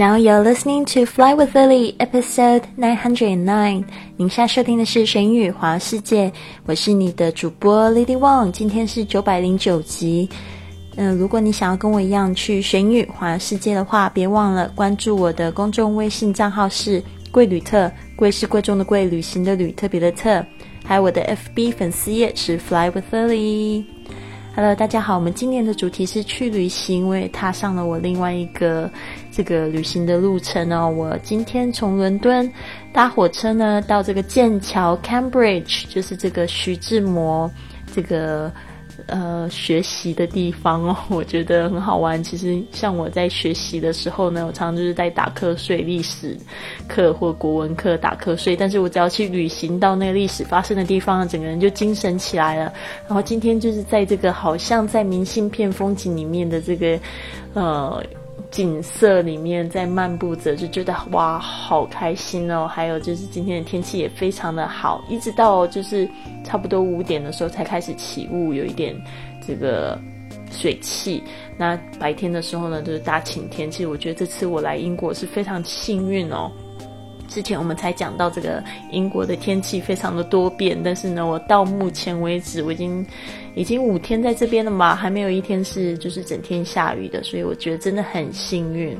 Now you're listening to Fly with Lily, episode nine hundred and nine 您现在收听的是《神语华世界》，我是你的主播 Lily Wang。今天是九百零九集。嗯，如果你想要跟我一样去神语华世界的话，别忘了关注我的公众微信账号是贵旅特，贵是贵重的贵，旅行的旅，特别的特。还有我的 FB 粉丝页是 Fly with Lily。Hello，大家好，我们今年的主题是去旅行，我也踏上了我另外一个这个旅行的路程哦。我今天从伦敦搭火车呢，到这个剑桥 Cambridge，就是这个徐志摩这个。呃，学习的地方哦，我觉得很好玩。其实像我在学习的时候呢，我常常就是在打瞌睡，历史课或国文课打瞌睡。但是我只要去旅行到那个历史发生的地方，整个人就精神起来了。然后今天就是在这个好像在明信片风景里面的这个呃。景色里面在漫步着，就觉得哇，好开心哦！还有就是今天的天气也非常的好，一直到就是差不多五点的时候才开始起雾，有一点这个水汽。那白天的时候呢，就是大晴天。其实我觉得这次我来英国是非常幸运哦。之前我们才讲到这个英国的天气非常的多变，但是呢，我到目前为止我已经已经五天在这边了嘛，还没有一天是就是整天下雨的，所以我觉得真的很幸运。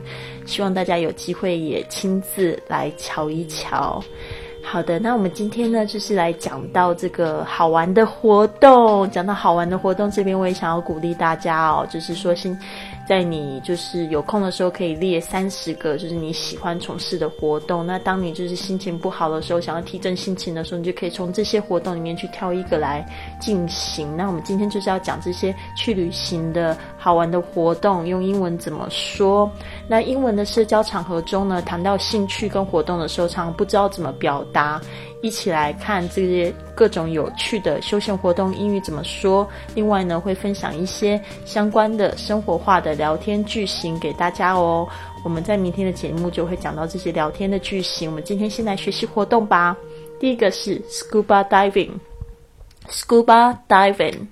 希望大家有机会也亲自来瞧一瞧。好的，那我们今天呢，就是来讲到这个好玩的活动。讲到好玩的活动，这边我也想要鼓励大家哦，就是说先。在你就是有空的时候，可以列三十个，就是你喜欢从事的活动。那当你就是心情不好的时候，想要提振心情的时候，你就可以从这些活动里面去挑一个来进行。那我们今天就是要讲这些去旅行的好玩的活动，用英文怎么说？那英文的社交场合中呢，谈到兴趣跟活动的时候，常常不知道怎么表达。一起来看这些各种有趣的休闲活动，英语怎么说？另外呢，会分享一些相关的生活化的聊天句型给大家哦。我们在明天的节目就会讲到这些聊天的句型。我们今天先来学习活动吧。第一个是 scuba diving，scuba diving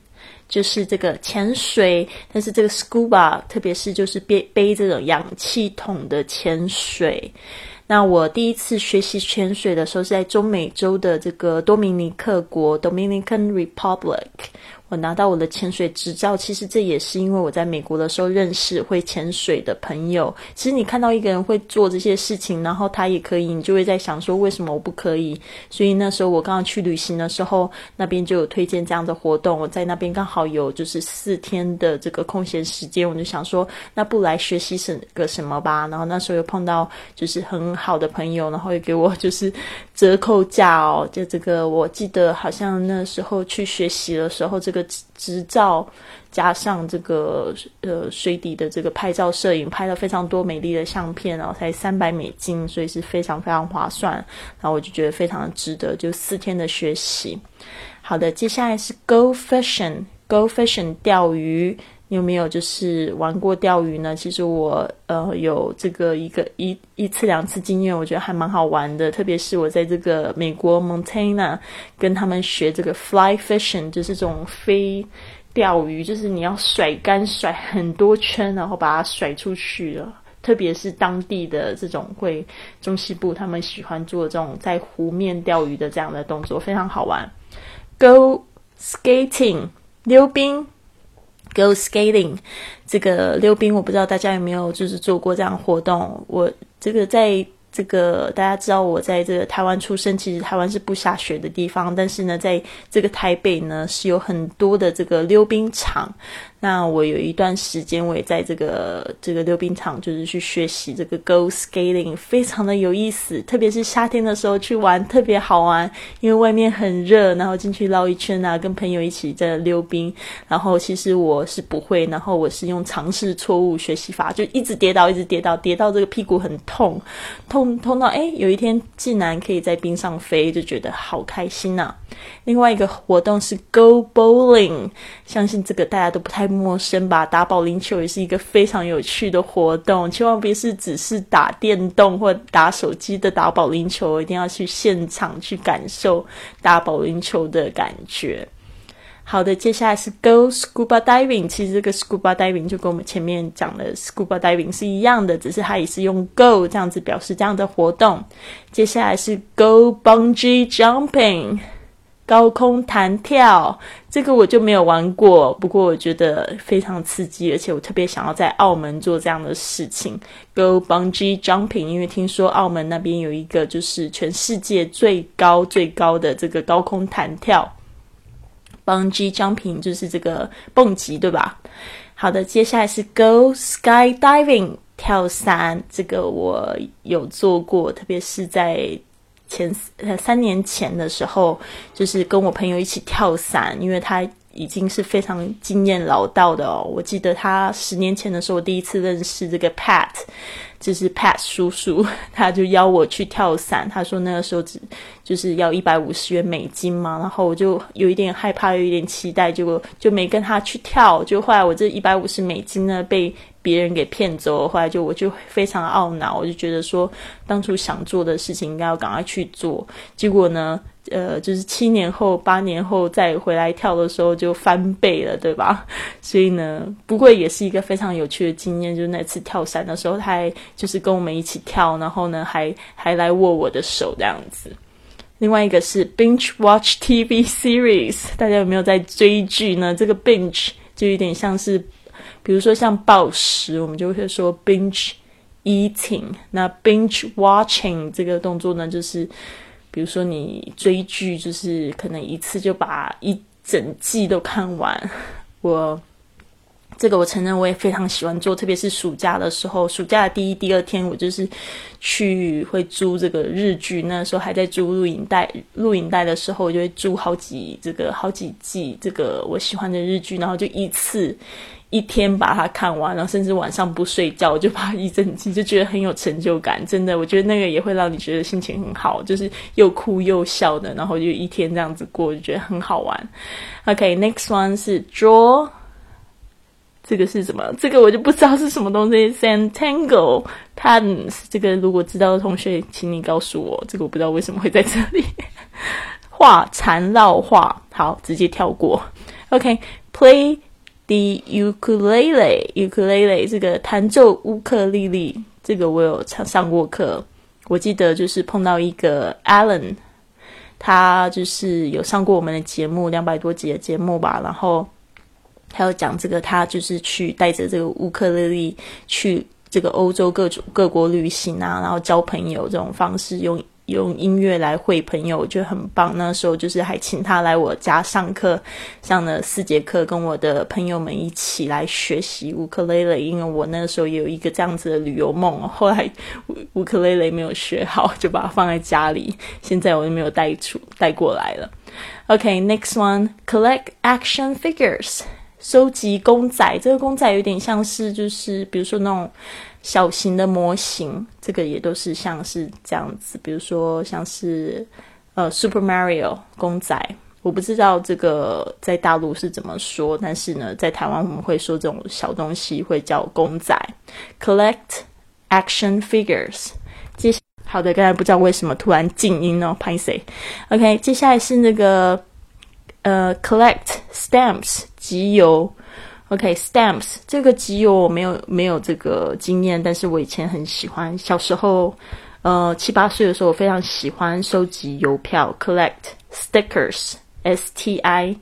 就是这个潜水，但是这个 scuba 特别是就是背背这种氧气筒的潜水。那我第一次学习潜水的时候是在中美洲的这个多米尼克国 （Dominican Republic）。我拿到我的潜水执照，其实这也是因为我在美国的时候认识会潜水的朋友。其实你看到一个人会做这些事情，然后他也可以，你就会在想说为什么我不可以？所以那时候我刚刚去旅行的时候，那边就有推荐这样的活动。我在那边刚好有就是四天的这个空闲时间，我就想说那不来学习什个什么吧。然后那时候又碰到就是很好的朋友，然后也给我就是折扣价哦。就这个我记得好像那时候去学习的时候，这个。执照加上这个呃水底的这个拍照摄影，拍了非常多美丽的相片，然后才三百美金，所以是非常非常划算。然后我就觉得非常值得，就四天的学习。好的，接下来是 Go Fishing，Go Fishing 钓鱼。有没有就是玩过钓鱼呢？其实我呃有这个一个一一次两次经验，我觉得还蛮好玩的。特别是我在这个美国 Montana 跟他们学这个 fly fishing，就是这种飞钓鱼，就是你要甩竿甩很多圈，然后把它甩出去了。特别是当地的这种会中西部，他们喜欢做这种在湖面钓鱼的这样的动作，非常好玩。Go skating，溜冰。Go skating，这个溜冰我不知道大家有没有就是做过这样活动。我这个在这个大家知道我在这个台湾出生，其实台湾是不下雪的地方，但是呢，在这个台北呢是有很多的这个溜冰场。那我有一段时间，我也在这个这个溜冰场，就是去学习这个 Go skating，非常的有意思。特别是夏天的时候去玩，特别好玩，因为外面很热，然后进去绕一圈啊，跟朋友一起在溜冰。然后其实我是不会，然后我是用尝试错误学习法，就一直跌倒，一直跌倒，跌到这个屁股很痛，痛痛到哎，有一天竟然可以在冰上飞，就觉得好开心呐。另外一个活动是 Go bowling，相信这个大家都不太陌生吧？打保龄球也是一个非常有趣的活动，千万别是只是打电动或打手机的打保龄球，一定要去现场去感受打保龄球的感觉。好的，接下来是 go scuba diving。其实这个 scuba diving 就跟我们前面讲的 scuba diving 是一样的，只是它也是用 go 这样子表示这样的活动。接下来是 go bungee jumping，高空弹跳。这个我就没有玩过，不过我觉得非常刺激，而且我特别想要在澳门做这样的事情。go bungee jumping，因为听说澳门那边有一个就是全世界最高最高的这个高空弹跳。Bungee jumping 就是这个蹦极，对吧？好的，接下来是 Go skydiving 跳伞，这个我有做过，特别是在前呃三年前的时候，就是跟我朋友一起跳伞，因为他已经是非常经验老道的哦。我记得他十年前的时候，我第一次认识这个 Pat。就是 Pat 叔叔，他就邀我去跳伞。他说那个时候只就是要一百五十元美金嘛，然后我就有一点害怕，有一点期待，结果就没跟他去跳。就后来我这一百五十美金呢被别人给骗走了，后来就我就非常懊恼，我就觉得说当初想做的事情应该要赶快去做，结果呢。呃，就是七年后、八年后再回来跳的时候就翻倍了，对吧？所以呢，不过也是一个非常有趣的经验。就是那次跳伞的时候，他还就是跟我们一起跳，然后呢，还还来握我的手这样子。另外一个是 binge watch TV series，大家有没有在追剧呢？这个 binge 就有点像是，比如说像暴食，我们就会说 binge eating。那 binge watching 这个动作呢，就是。比如说，你追剧就是可能一次就把一整季都看完。我这个我承认我也非常喜欢做，特别是暑假的时候，暑假的第一、第二天，我就是去会租这个日剧。那时候还在租录影带，录影带的时候，我就会租好几这个好几季这个我喜欢的日剧，然后就一次。一天把它看完，然后甚至晚上不睡觉就把一整集，就觉得很有成就感。真的，我觉得那个也会让你觉得心情很好，就是又哭又笑的，然后就一天这样子过，就觉得很好玩。OK，next one 是 draw，这个是什么？这个我就不知道是什么东西。Sentangle patterns，这个如果知道的同学，请你告诉我。这个我不知道为什么会在这里 画缠绕画。好，直接跳过。OK，play。The ukulele，ukulele 这个弹奏乌克丽丽，这个我有上上过课。我记得就是碰到一个 Alan，他就是有上过我们的节目两百多集的节目吧。然后他有讲这个，他就是去带着这个乌克丽丽去这个欧洲各种各国旅行啊，然后交朋友这种方式用。用音乐来会朋友，我觉得很棒。那时候就是还请他来我家上课，上了四节课，跟我的朋友们一起来学习乌克丽丽。因为我那个时候也有一个这样子的旅游梦，后来乌克丽丽没有学好，就把它放在家里。现在我就没有带出带过来了。OK，next one，collect action figures，收集公仔。这个公仔有点像是就是比如说那种。小型的模型，这个也都是像是这样子，比如说像是呃 Super Mario 公仔，我不知道这个在大陆是怎么说，但是呢，在台湾我们会说这种小东西会叫公仔。Collect action figures。接好的，刚才不知道为什么突然静音哦，拍谁？OK，接下来是那个呃 Collect stamps 集邮。OK，stamps 这个集邮我没有没有这个经验，但是我以前很喜欢。小时候，呃，七八岁的时候，我非常喜欢收集邮票，collect stickers，S T I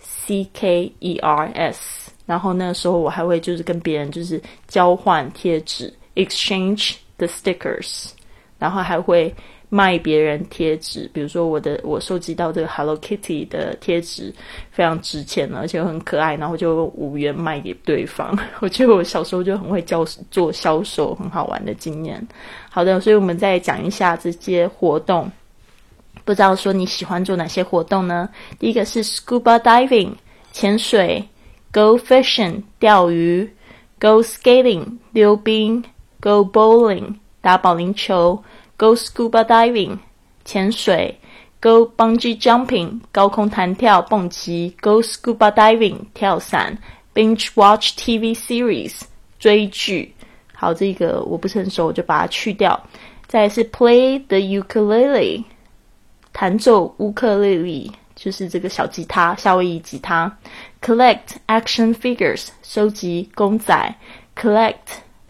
C K E R S。然后那个时候我还会就是跟别人就是交换贴纸，exchange the stickers，然后还会。卖别人贴纸，比如说我的我收集到这个 Hello Kitty 的贴纸非常值钱而且很可爱，然后就五元卖给对方。我觉得我小时候就很会教做销售，很好玩的经验。好的，所以我们再讲一下这些活动。不知道说你喜欢做哪些活动呢？第一个是 Scuba Diving 潜水，Go Fishing 钓鱼，Go Skating 溜冰，Go Bowling 打保龄球。Go scuba diving，潜水；Go bungee jumping，高空弹跳、蹦极；Go scuba diving，跳伞；Binge watch TV series，追剧。好，这个我不是很熟，我就把它去掉。再是 Play the ukulele，弹奏乌克丽丽。 就是这个小吉他，夏威夷吉他。Collect action figures，收集公仔。Collect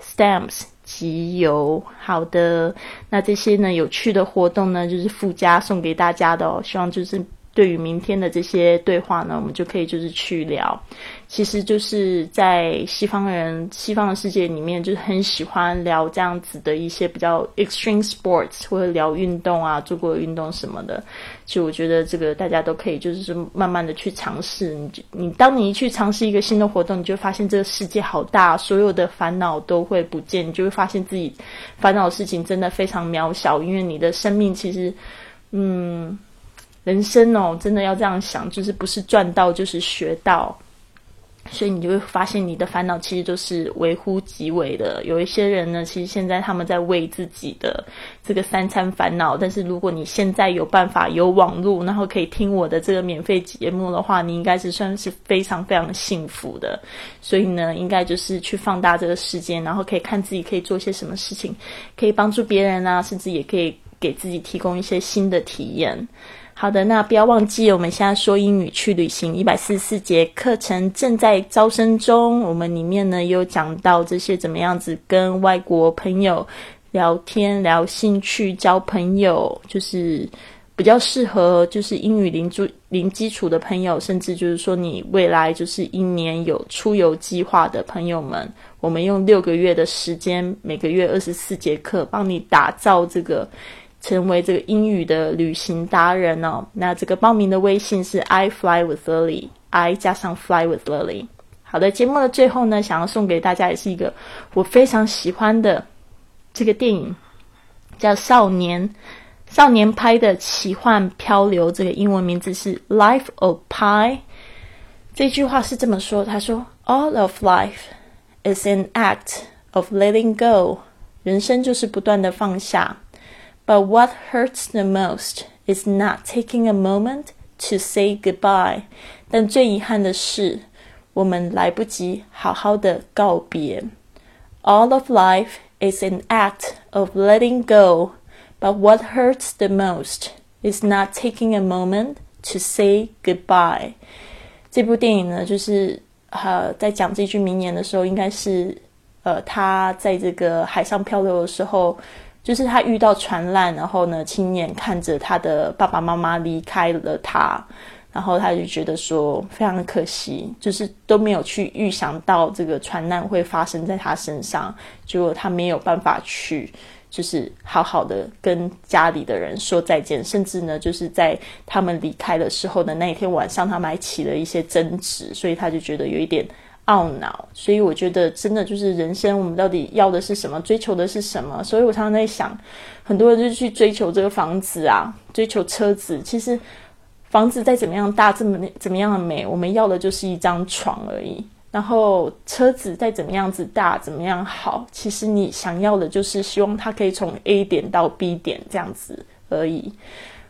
stamps， 集邮。好的，那这些呢有趣的活动呢，就是附加送给大家的哦。希望就是。对于明天的这些对话呢，我们就可以就是去聊。其实就是在西方人、西方的世界里面，就是很喜欢聊这样子的一些比较 extreme sports，或者聊运动啊，做过运动什么的。就我觉得这个大家都可以就是慢慢的去尝试。你你当你一去尝试一个新的活动，你就发现这个世界好大，所有的烦恼都会不见，你就会发现自己烦恼的事情真的非常渺小，因为你的生命其实，嗯。人生哦，真的要这样想，就是不是赚到就是学到，所以你就会发现你的烦恼其实都是微乎其微的。有一些人呢，其实现在他们在为自己的这个三餐烦恼，但是如果你现在有办法有网络，然后可以听我的这个免费节目的话，你应该是算是非常非常幸福的。所以呢，应该就是去放大这个时间，然后可以看自己可以做些什么事情，可以帮助别人啊，甚至也可以给自己提供一些新的体验。好的，那不要忘记，我们现在说英语去旅行一百四十四节课程正在招生中。我们里面呢有讲到这些怎么样子跟外国朋友聊天、聊兴趣、交朋友，就是比较适合就是英语零基零基础的朋友，甚至就是说你未来就是一年有出游计划的朋友们，我们用六个月的时间，每个月二十四节课，帮你打造这个。成为这个英语的旅行达人哦，那这个报名的微信是 I fly with Lily，I 加上 fly with Lily。好的，节目的最后呢，想要送给大家也是一个我非常喜欢的这个电影，叫《少年少年拍的奇幻漂流》，这个英文名字是 Life of Pie。这句话是这么说，他说：“All of life is an act of letting go。”人生就是不断的放下。But what hurts the most is not taking a moment to say goodbye。但最遗憾的是，我们来不及好好的告别。All of life is an act of letting go, but what hurts the most is not taking a moment to say goodbye。这部电影呢，就是呃，在讲这句名言的时候，应该是呃，他在这个海上漂流的时候。 就是他遇到船难，然后呢，亲眼看着他的爸爸妈妈离开了他，然后他就觉得说非常的可惜，就是都没有去预想到这个船难会发生在他身上，结果他没有办法去，就是好好的跟家里的人说再见，甚至呢，就是在他们离开的时候的那一天晚上，他们还起了一些争执，所以他就觉得有一点。懊恼，所以我觉得真的就是人生，我们到底要的是什么，追求的是什么？所以我常常在想，很多人就去追求这个房子啊，追求车子。其实房子再怎么样大，这么怎么样的美，我们要的就是一张床而已。然后车子再怎么样子大，怎么样好，其实你想要的就是希望它可以从 A 点到 B 点这样子而已。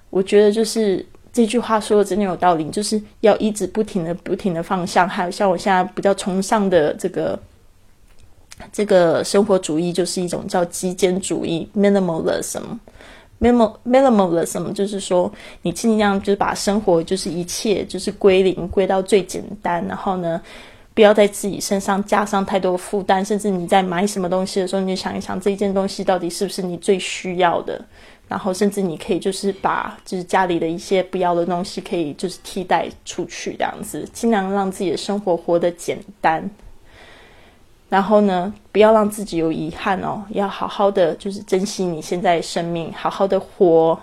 我觉得就是。这句话说的真的有道理，就是要一直不停的、不停的放下。还有像我现在比较崇尚的这个这个生活主义，就是一种叫极简主义 （minimalism）。minimalism 就是说，你尽量就是把生活就是一切就是归零，归到最简单。然后呢，不要在自己身上加上太多负担。甚至你在买什么东西的时候，你就想一想，这件东西到底是不是你最需要的？然后，甚至你可以就是把就是家里的一些不要的东西，可以就是替代出去，这样子，尽量让自己的生活活得简单。然后呢，不要让自己有遗憾哦，要好好的就是珍惜你现在生命，好好的活。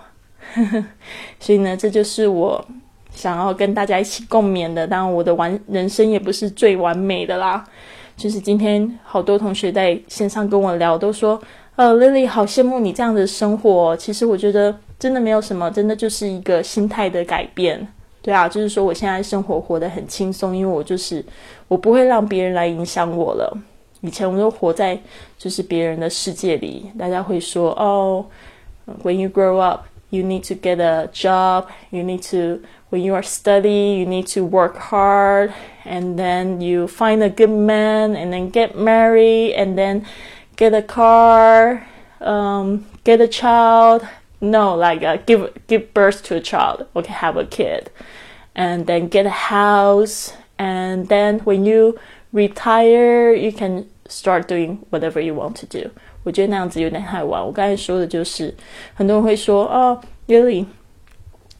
所以呢，这就是我想要跟大家一起共勉的。当然，我的完人生也不是最完美的啦。就是今天好多同学在线上跟我聊，都说。呃，Lily，好羡慕你这样的生活。其实我觉得真的没有什么，真的就是一个心态的改变。对啊，就是说我现在生活活得很轻松，因为我就是我不会让别人来影响我了。以前我都活在就是别人的世界里，大家会说哦，When you grow up, you need to get a job. You need to when you are study, you need to work hard, and then you find a good man, and then get married, and then get a car, um, get a child. No, like uh, give give birth to a child. Okay, have a kid. and then get a house, and then when you retire, you can start doing whatever you want to do. 我觉得那样子有点太晚。我刚才说的就是，很多人会说哦，Really，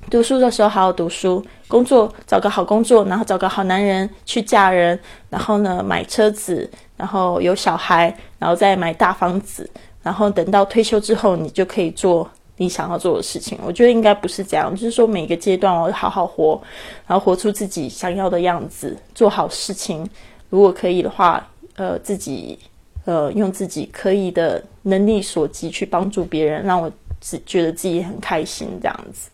读书的时候好好读书，工作找个好工作，然后找个好男人去嫁人，然后呢买车子，然后有小孩，然后再买大房子，然后等到退休之后，你就可以做你想要做的事情。我觉得应该不是这样，就是说每个阶段我好好活，然后活出自己想要的样子，做好事情。如果可以的话，呃，自己。呃，用自己可以的能力所及去帮助别人，让我只觉得自己很开心这样子。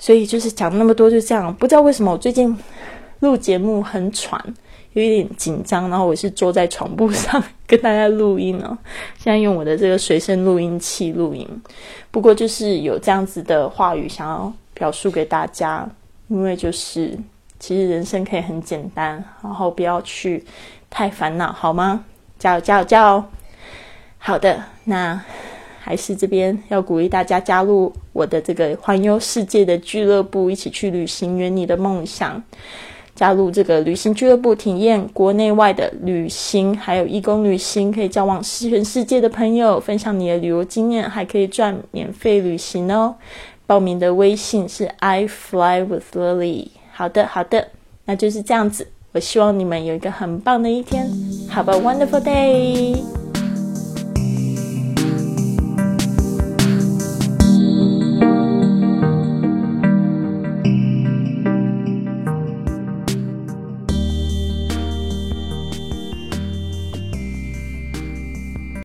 所以就是讲那么多，就这样。不知道为什么我最近录节目很喘，有一点紧张。然后我是坐在床铺上跟大家录音呢，现在用我的这个随身录音器录音。不过就是有这样子的话语想要表述给大家，因为就是其实人生可以很简单，然后不要去太烦恼，好吗？加油加油加油！好的，那还是这边要鼓励大家加入我的这个环游世界的俱乐部，一起去旅行，圆你的梦想。加入这个旅行俱乐部，体验国内外的旅行，还有义工旅行，可以交往全世界的朋友，分享你的旅游经验，还可以赚免费旅行哦。报名的微信是 I fly with Lily。好的，好的，那就是这样子。我希望你们有一个很棒的一天。Have a wonderful day.